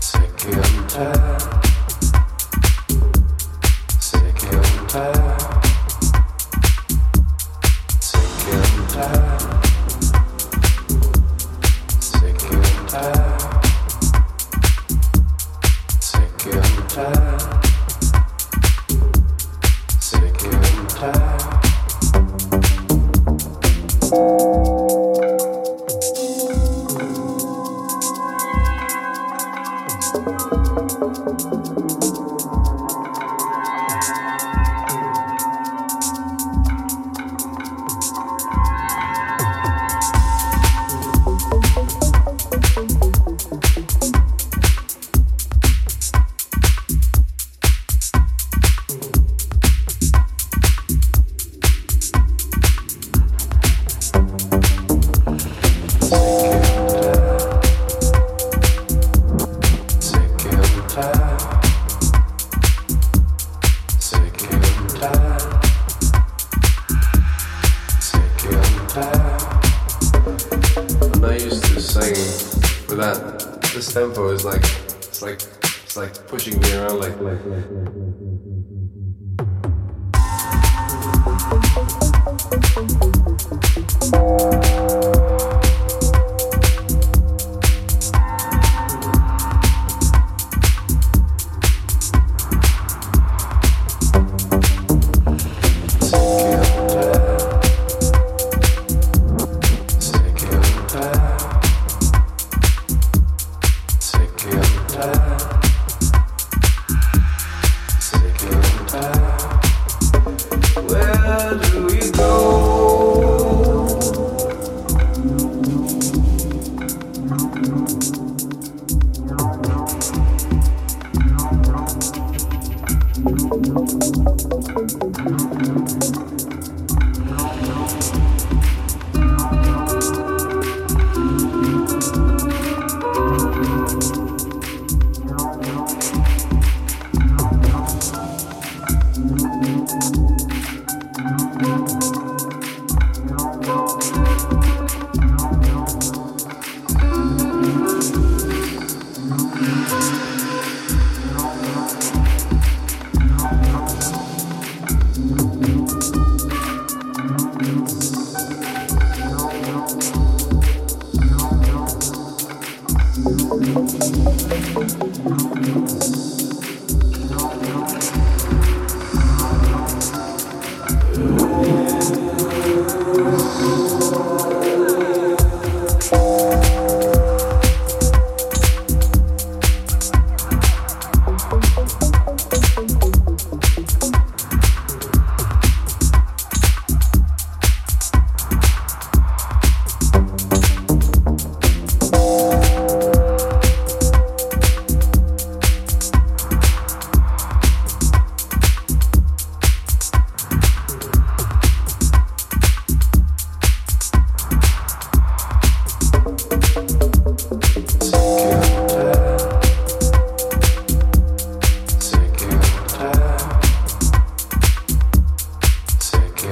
Second time.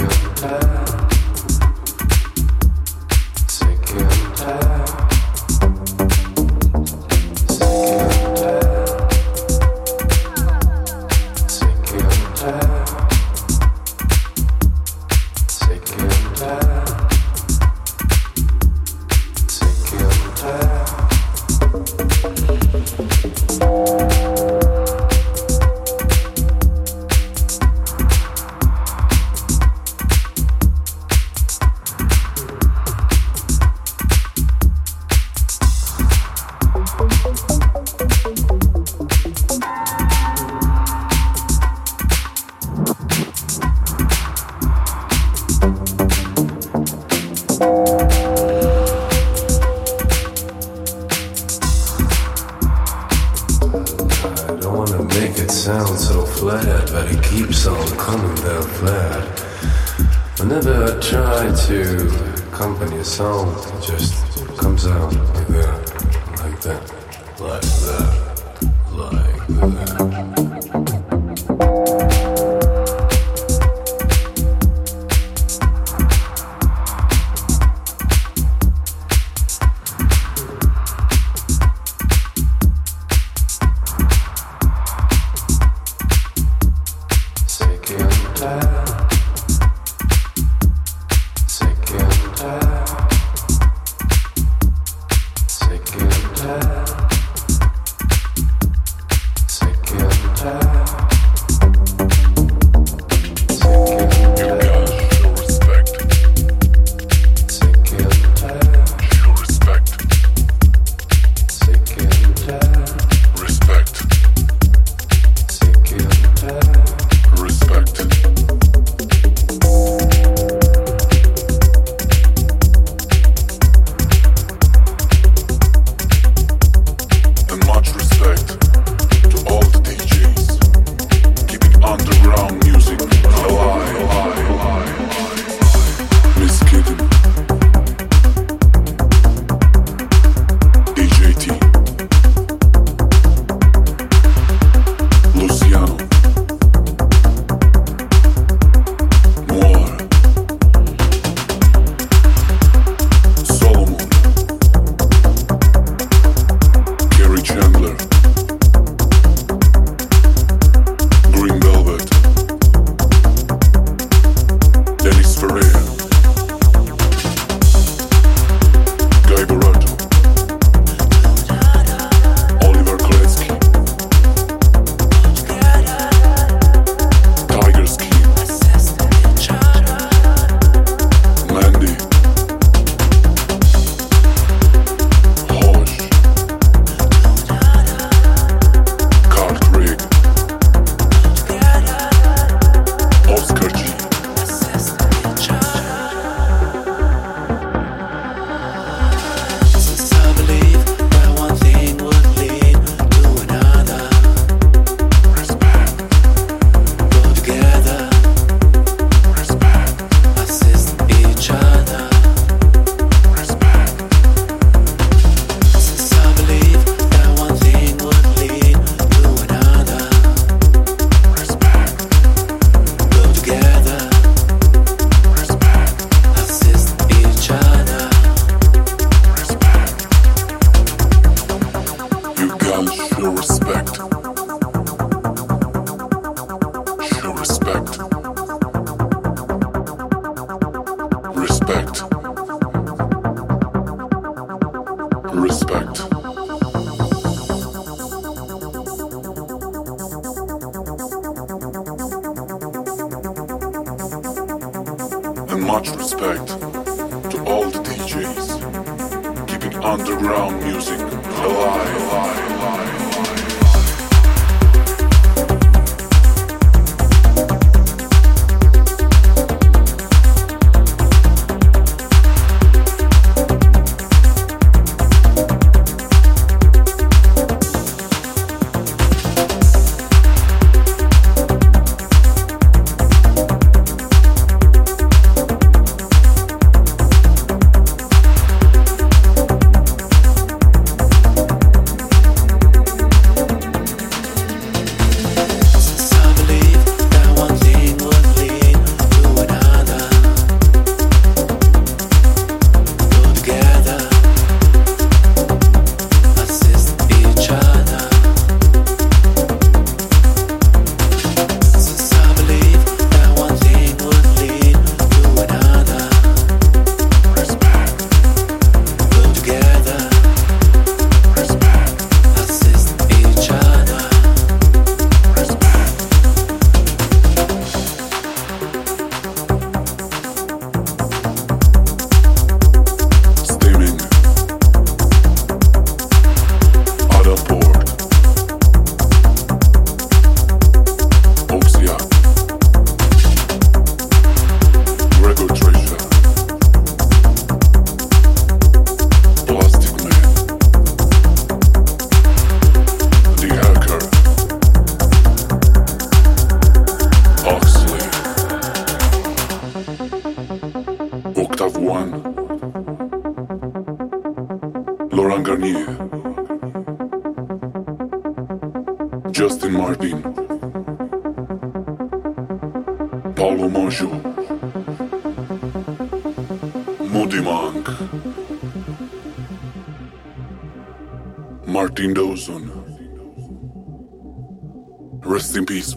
you.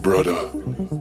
brother.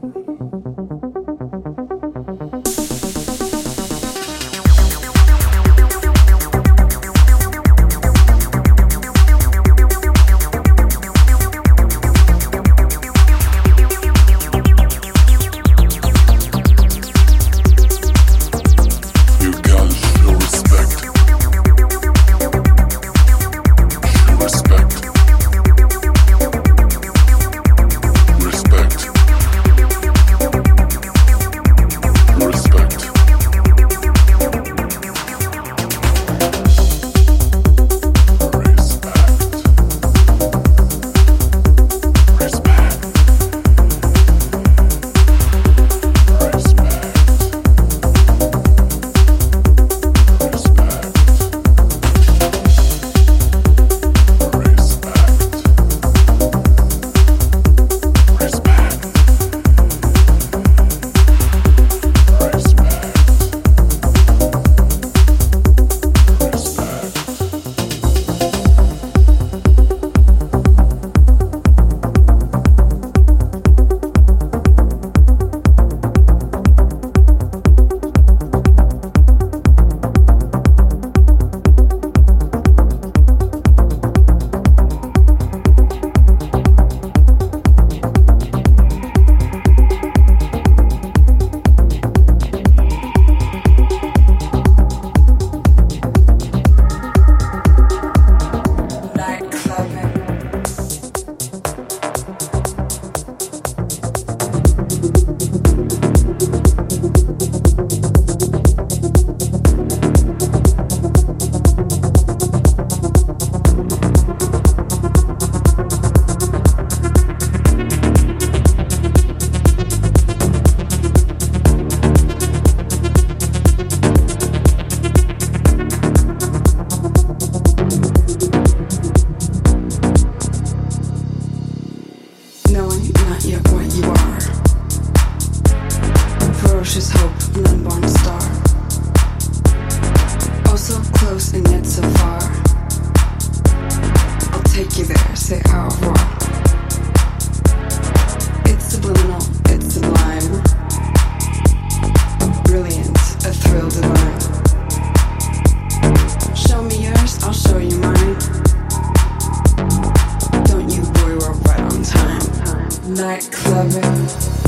Night clubbing.